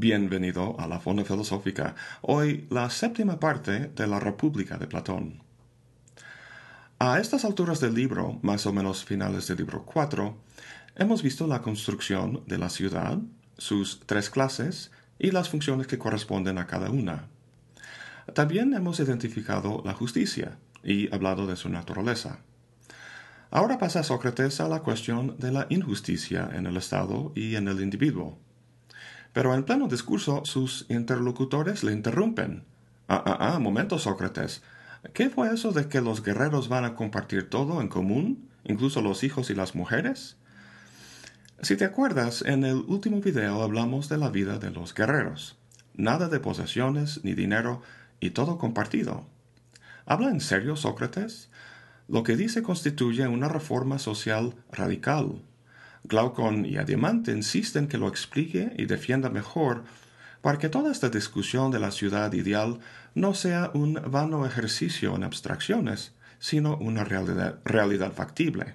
Bienvenido a la Fonda Filosófica. Hoy la séptima parte de la República de Platón. A estas alturas del libro, más o menos finales del libro 4, hemos visto la construcción de la ciudad, sus tres clases y las funciones que corresponden a cada una. También hemos identificado la justicia y hablado de su naturaleza. Ahora pasa Sócrates a la cuestión de la injusticia en el Estado y en el individuo. Pero en pleno discurso sus interlocutores le interrumpen. Ah, ah, ah, momento, Sócrates. ¿Qué fue eso de que los guerreros van a compartir todo en común, incluso los hijos y las mujeres? Si te acuerdas, en el último video hablamos de la vida de los guerreros. Nada de posesiones ni dinero y todo compartido. ¿Habla en serio Sócrates? Lo que dice constituye una reforma social radical. Glaucon y Adimante insisten que lo explique y defienda mejor para que toda esta discusión de la ciudad ideal no sea un vano ejercicio en abstracciones, sino una realidad, realidad factible.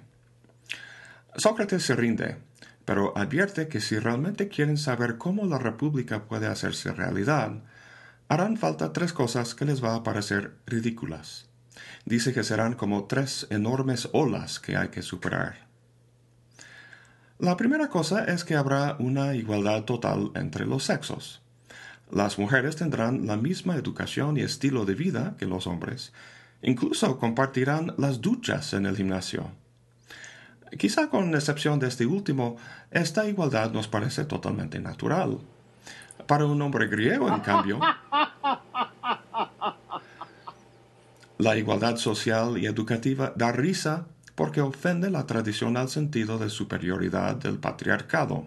Sócrates se rinde, pero advierte que si realmente quieren saber cómo la República puede hacerse realidad, harán falta tres cosas que les va a parecer ridículas. Dice que serán como tres enormes olas que hay que superar. La primera cosa es que habrá una igualdad total entre los sexos. Las mujeres tendrán la misma educación y estilo de vida que los hombres. Incluso compartirán las duchas en el gimnasio. Quizá con excepción de este último, esta igualdad nos parece totalmente natural. Para un hombre griego, en cambio, la igualdad social y educativa da risa porque ofende la tradicional sentido de superioridad del patriarcado.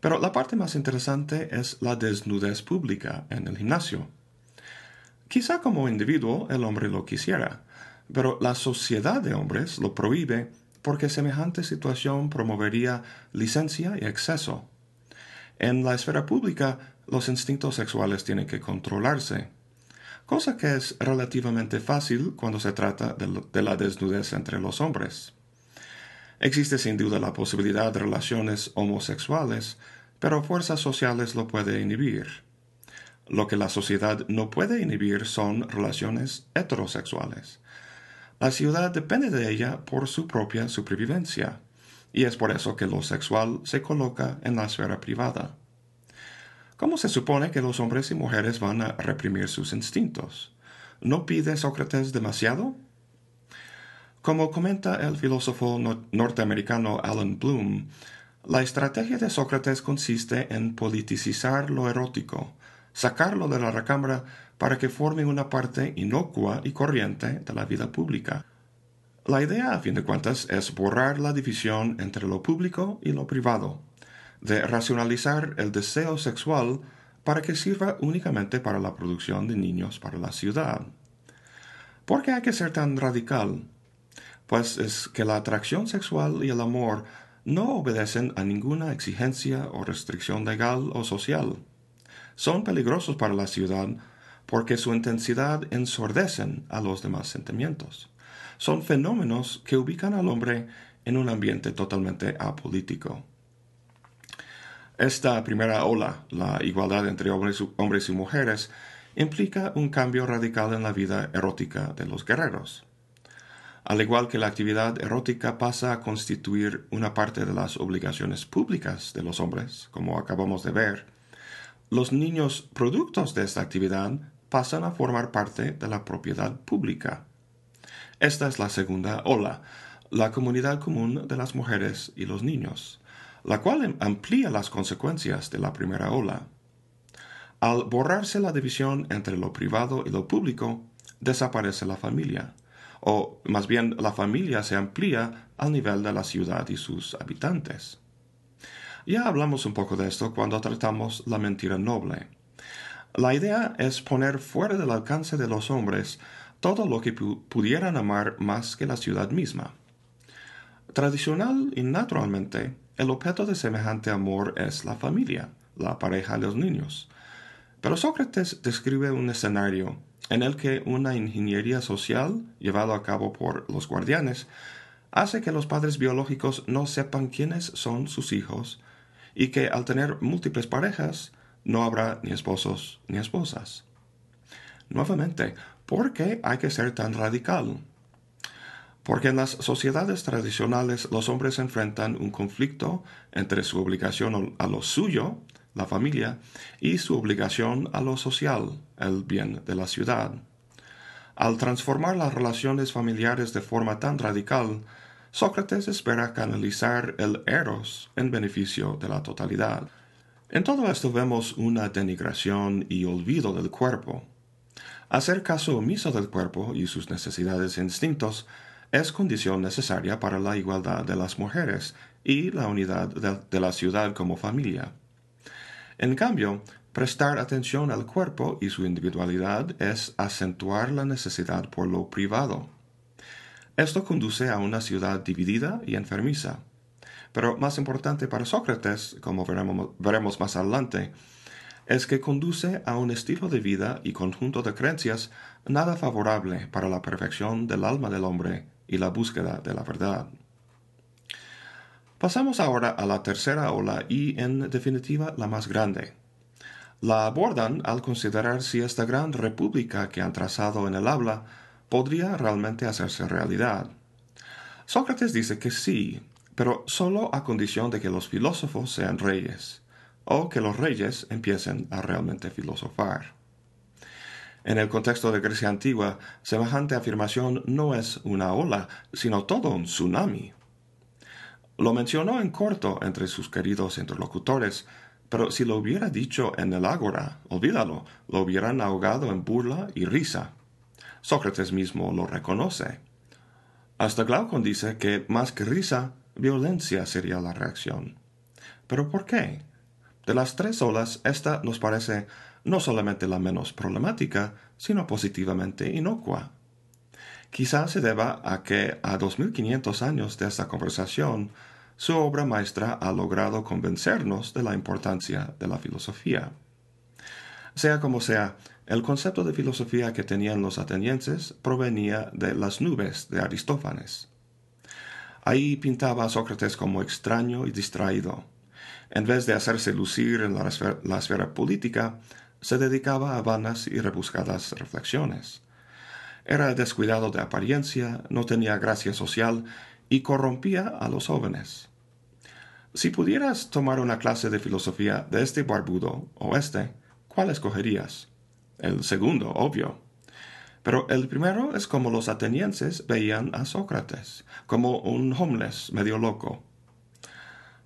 Pero la parte más interesante es la desnudez pública en el gimnasio. Quizá como individuo el hombre lo quisiera, pero la sociedad de hombres lo prohíbe porque semejante situación promovería licencia y exceso. En la esfera pública, los instintos sexuales tienen que controlarse cosa que es relativamente fácil cuando se trata de, la desnudez entre los hombres. Existe sin duda la posibilidad de relaciones homosexuales, pero fuerzas sociales lo pueden inhibir. Lo que la sociedad no puede inhibir son relaciones heterosexuales. La ciudad depende de ella por su propia supervivencia, y es por eso que lo sexual se coloca en la esfera privada. ¿Cómo se supone que los hombres y mujeres van a reprimir sus instintos? ¿No pide Sócrates demasiado? Como comenta el filósofo norteamericano Alan Bloom, la estrategia de Sócrates consiste en politicizar lo erótico, sacarlo de la recámara para que forme una parte inocua y corriente de la vida pública. La idea, a fin de cuentas, es borrar la división entre lo público y lo privado, de racionalizar el deseo sexual para que sirva únicamente para la producción de niños para la ciudad. ¿Por qué hay que ser tan radical? Pues es que la atracción sexual y el amor no obedecen a ninguna exigencia o restricción legal o social. Son peligrosos para la ciudad porque su intensidad ensordecen a los demás sentimientos. Son fenómenos que ubican al hombre en un ambiente totalmente apolítico. Esta primera ola, la igualdad entre hombres, y mujeres, implica un cambio radical en la vida erótica de los guerreros. Al igual que la actividad erótica pasa a constituir una parte de las obligaciones públicas de los hombres, como acabamos de ver, los niños productos de esta actividad pasan a formar parte de la propiedad pública. Esta es la segunda ola, la comunidad común de las mujeres y los niños la cual amplía las consecuencias de la primera ola. Al borrarse la división entre lo privado y lo público, desaparece la familia, o más bien la familia se amplía al nivel de la ciudad y sus habitantes. Ya hablamos un poco de esto cuando tratamos la mentira noble. La idea es poner fuera del alcance de los hombres todo lo que pudieran amar más que la ciudad misma. Tradicional y naturalmente, el objeto de semejante amor es la familia, la pareja de los niños. Pero Sócrates describe un escenario en el que una ingeniería social, llevada a cabo por los guardianes, hace que los padres biológicos no sepan quiénes son sus hijos y que al tener múltiples parejas no habrá ni esposos ni esposas. Nuevamente, ¿por qué hay que ser tan radical? Porque en las sociedades tradicionales los hombres enfrentan un conflicto entre su obligación a lo suyo, la familia, y su obligación a lo social, el bien de la ciudad. Al transformar las relaciones familiares de forma tan radical, Sócrates espera canalizar el eros en beneficio de la totalidad. En todo esto vemos una denigración y olvido del cuerpo. Hacer caso omiso del cuerpo y sus necesidades e instintos es condición necesaria para la igualdad de las mujeres y la unidad de, la ciudad como familia. En cambio, prestar atención al cuerpo y su individualidad es acentuar la necesidad por lo privado. Esto conduce a una ciudad dividida y enfermiza. Pero más importante para Sócrates, como veremos, más adelante, es que conduce a un estilo de vida y conjunto de creencias nada favorable para la perfección del alma del hombre y la búsqueda de la verdad. Pasamos ahora a la tercera ola y, en definitiva, la más grande. La abordan al considerar si esta gran república que han trazado en el habla podría realmente hacerse realidad. Sócrates dice que sí, pero solo a condición de que los filósofos sean reyes, o que los reyes empiecen a realmente filosofar. En el contexto de Grecia antigua, semejante afirmación no es una ola, sino todo un tsunami. Lo mencionó en corto entre sus queridos interlocutores, pero si lo hubiera dicho en el ágora, olvídalo, lo hubieran ahogado en burla y risa. Sócrates mismo lo reconoce. Hasta Glaucon dice que más que risa, violencia sería la reacción. ¿Pero por qué? De las tres olas, esta nos parece no solamente la menos problemática, sino positivamente inocua. Quizá se deba a que a 2500 años de esta conversación, su obra maestra ha logrado convencernos de la importancia de la filosofía. Sea como sea, el concepto de filosofía que tenían los atenienses provenía de las nubes de Aristófanes. Ahí pintaba a Sócrates como extraño y distraído. En vez de hacerse lucir en la esfera política, se dedicaba a vanas y rebuscadas reflexiones. Era descuidado de apariencia, no tenía gracia social y corrompía a los jóvenes. Si pudieras tomar una clase de filosofía de este barbudo o este, ¿cuál escogerías? El segundo, obvio. Pero el primero es como los atenienses veían a Sócrates, como un homeless medio loco,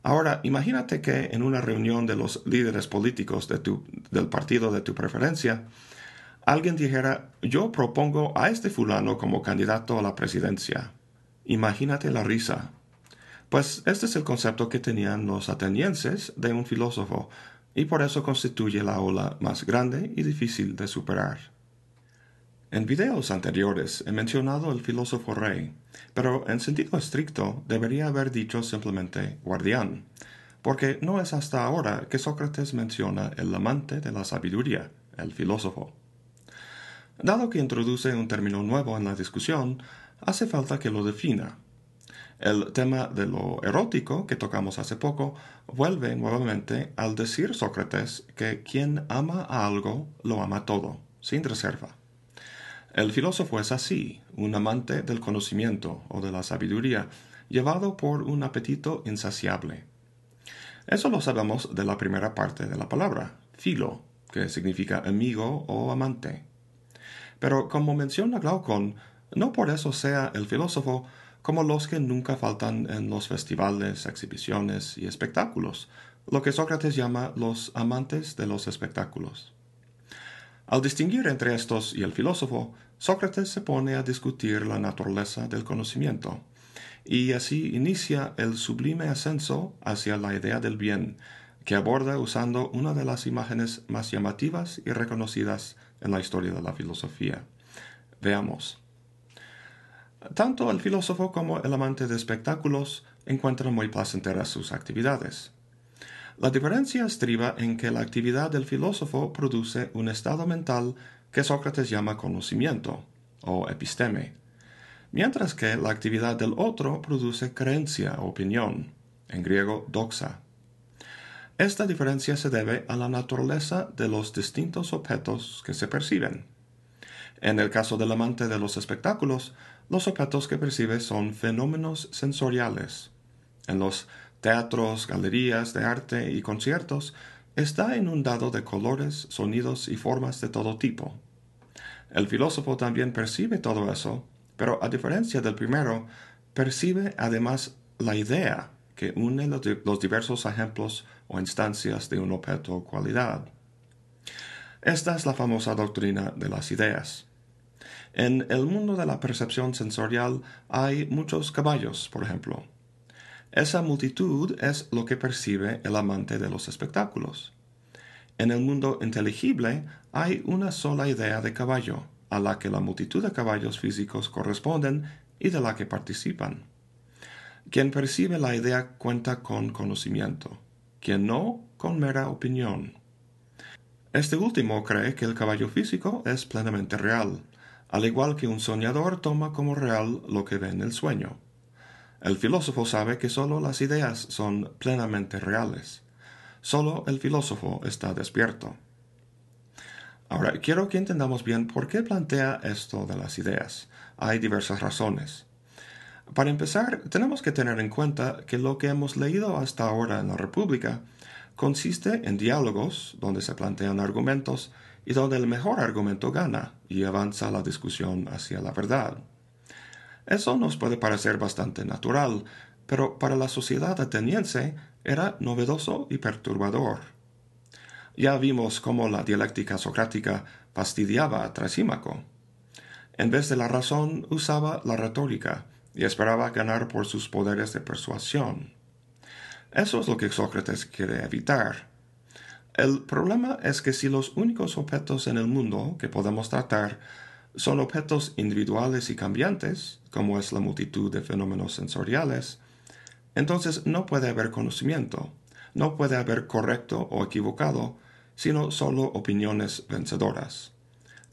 Ahora, imagínate que en una reunión de los líderes políticos del partido de tu preferencia, alguien dijera, yo propongo a este fulano como candidato a la presidencia. Imagínate la risa. Pues este es el concepto que tenían los atenienses de un filósofo, y por eso constituye la ola más grande y difícil de superar. En videos anteriores he mencionado el filósofo rey, pero en sentido estricto debería haber dicho simplemente guardián, porque no es hasta ahora que Sócrates menciona el amante de la sabiduría, el filósofo. Dado que introduce un término nuevo en la discusión, hace falta que lo defina. El tema de lo erótico que tocamos hace poco vuelve nuevamente al decir Sócrates que quien ama a algo lo ama todo, sin reserva. El filósofo es así, un amante del conocimiento o de la sabiduría, llevado por un apetito insaciable. Eso lo sabemos de la primera parte de la palabra, filo, que significa amigo o amante. Pero como menciona Glaucon, no por eso sea el filósofo como los que nunca faltan en los festivales, exhibiciones y espectáculos, lo que Sócrates llama los amantes de los espectáculos. Al distinguir entre estos y el filósofo, Sócrates se pone a discutir la naturaleza del conocimiento, y así inicia el sublime ascenso hacia la idea del bien, que aborda usando una de las imágenes más llamativas y reconocidas en la historia de la filosofía. Veamos. Tanto el filósofo como el amante de espectáculos encuentran muy placenteras sus actividades. La diferencia estriba en que la actividad del filósofo produce un estado mental que Sócrates llama conocimiento o episteme, mientras que la actividad del otro produce creencia o opinión, en griego doxa. Esta diferencia se debe a la naturaleza de los distintos objetos que se perciben. En el caso del amante de los espectáculos, los objetos que percibe son fenómenos sensoriales. En los teatros, galerías de arte y conciertos está inundado de colores, sonidos y formas de todo tipo. El filósofo también percibe todo eso, pero a diferencia del primero, percibe además la idea que une los diversos ejemplos o instancias de un objeto o cualidad. Esta es la famosa doctrina de las ideas. En el mundo de la percepción sensorial hay muchos caballos, por ejemplo. Esa multitud es lo que percibe el amante de los espectáculos. En el mundo inteligible hay una sola idea de caballo, a la que la multitud de caballos físicos corresponden y de la que participan. Quien percibe la idea cuenta con conocimiento, quien no con mera opinión. Este último cree que el caballo físico es plenamente real, al igual que un soñador toma como real lo que ve en el sueño. El filósofo sabe que sólo las ideas son plenamente reales. Sólo el filósofo está despierto. Ahora, quiero que entendamos bien por qué plantea esto de las ideas. Hay diversas razones. Para empezar, tenemos que tener en cuenta que lo que hemos leído hasta ahora en la República consiste en diálogos donde se plantean argumentos y donde el mejor argumento gana y avanza la discusión hacia la verdad. Eso nos puede parecer bastante natural, pero para la sociedad ateniense era novedoso y perturbador. Ya vimos cómo la dialéctica socrática fastidiaba a Trasímaco. En vez de la razón usaba la retórica, y esperaba ganar por sus poderes de persuasión. Eso es lo que Sócrates quiere evitar. El problema es que si los únicos objetos en el mundo que podemos tratar son objetos individuales y cambiantes, como es la multitud de fenómenos sensoriales, entonces no puede haber conocimiento, no puede haber correcto o equivocado, sino solo opiniones vencedoras.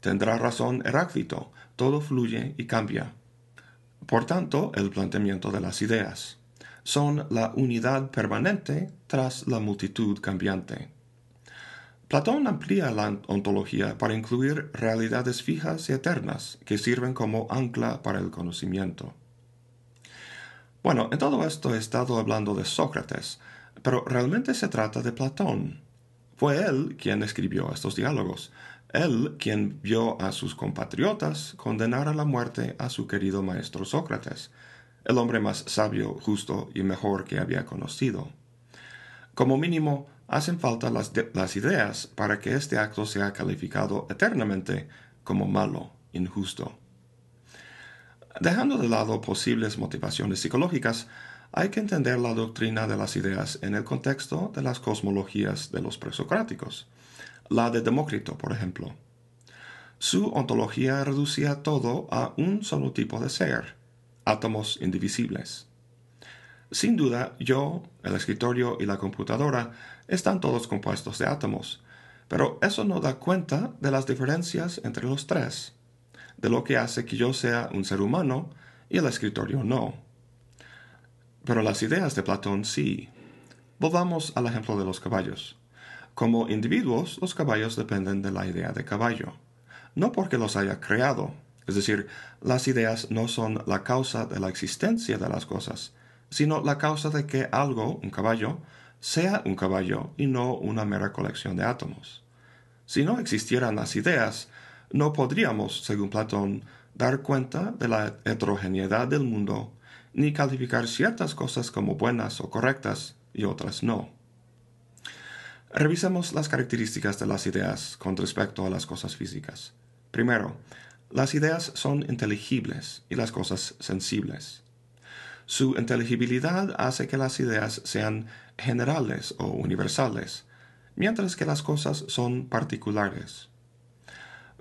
Tendrá razón Heráclito, todo fluye y cambia. Por tanto, el planteamiento de las ideas son la unidad permanente tras la multitud cambiante. Platón amplía la ontología para incluir realidades fijas y eternas que sirven como ancla para el conocimiento. Bueno, en todo esto he estado hablando de Sócrates, pero realmente se trata de Platón. Fue él quien escribió estos diálogos, él quien vio a sus compatriotas condenar a la muerte a su querido maestro Sócrates, el hombre más sabio, justo y mejor que había conocido. Como mínimo, hacen falta las, las ideas para que este acto sea calificado eternamente como malo, injusto. Dejando de lado posibles motivaciones psicológicas, hay que entender la doctrina de las ideas en el contexto de las cosmologías de los presocráticos la de Demócrito, por ejemplo. Su ontología reducía todo a un solo tipo de ser, átomos indivisibles. Sin duda, yo, el escritorio y la computadora están todos compuestos de átomos, pero eso no da cuenta de las diferencias entre los tres, de lo que hace que yo sea un ser humano y el escritorio no. Pero las ideas de Platón sí. Volvamos al ejemplo de los caballos. Como individuos, los caballos dependen de la idea de caballo, no porque los haya creado, es decir, las ideas no son la causa de la existencia de las cosas, sino la causa de que algo, un caballo, sea un caballo y no una mera colección de átomos. Si no existieran las ideas, no podríamos, según Platón, dar cuenta de la heterogeneidad del mundo, ni calificar ciertas cosas como buenas o correctas y otras no. Revisemos las características de las ideas con respecto a las cosas físicas. Primero, las ideas son inteligibles y las cosas sensibles. Su inteligibilidad hace que las ideas sean generales o universales, mientras que las cosas son particulares.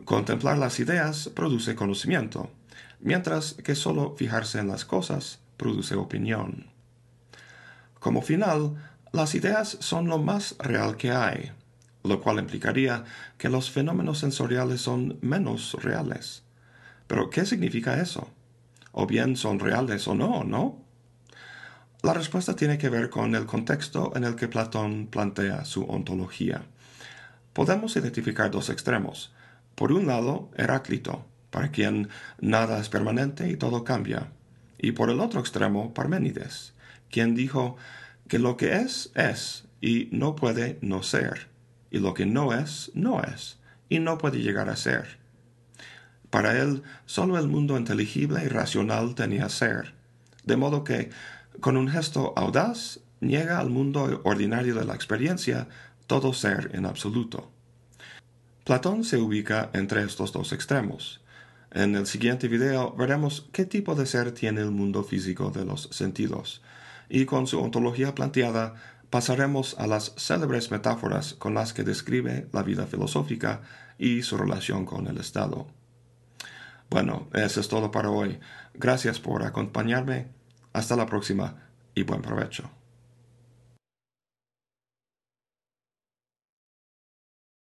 Contemplar las ideas produce conocimiento, mientras que solo fijarse en las cosas produce opinión. Como final, las ideas son lo más real que hay, lo cual implicaría que los fenómenos sensoriales son menos reales. Pero, ¿qué significa eso? O bien son reales o no, ¿no? La respuesta tiene que ver con el contexto en el que Platón plantea su ontología. Podemos identificar dos extremos. Por un lado, Heráclito, para quien nada es permanente y todo cambia. Y por el otro extremo, Parménides, quien dijo que lo que es, es, y no puede no ser, y lo que no es, no es, y no puede llegar a ser. Para él, solo el mundo inteligible y racional tenía ser, de modo que, con un gesto audaz, niega al mundo ordinario de la experiencia todo ser en absoluto. Platón se ubica entre estos dos extremos. En el siguiente video veremos qué tipo de ser tiene el mundo físico de los sentidos, y con su ontología planteada pasaremos a las célebres metáforas con las que describe la vida filosófica y su relación con el Estado. Bueno, eso es todo para hoy. Gracias por acompañarme. Hasta la próxima y buen provecho.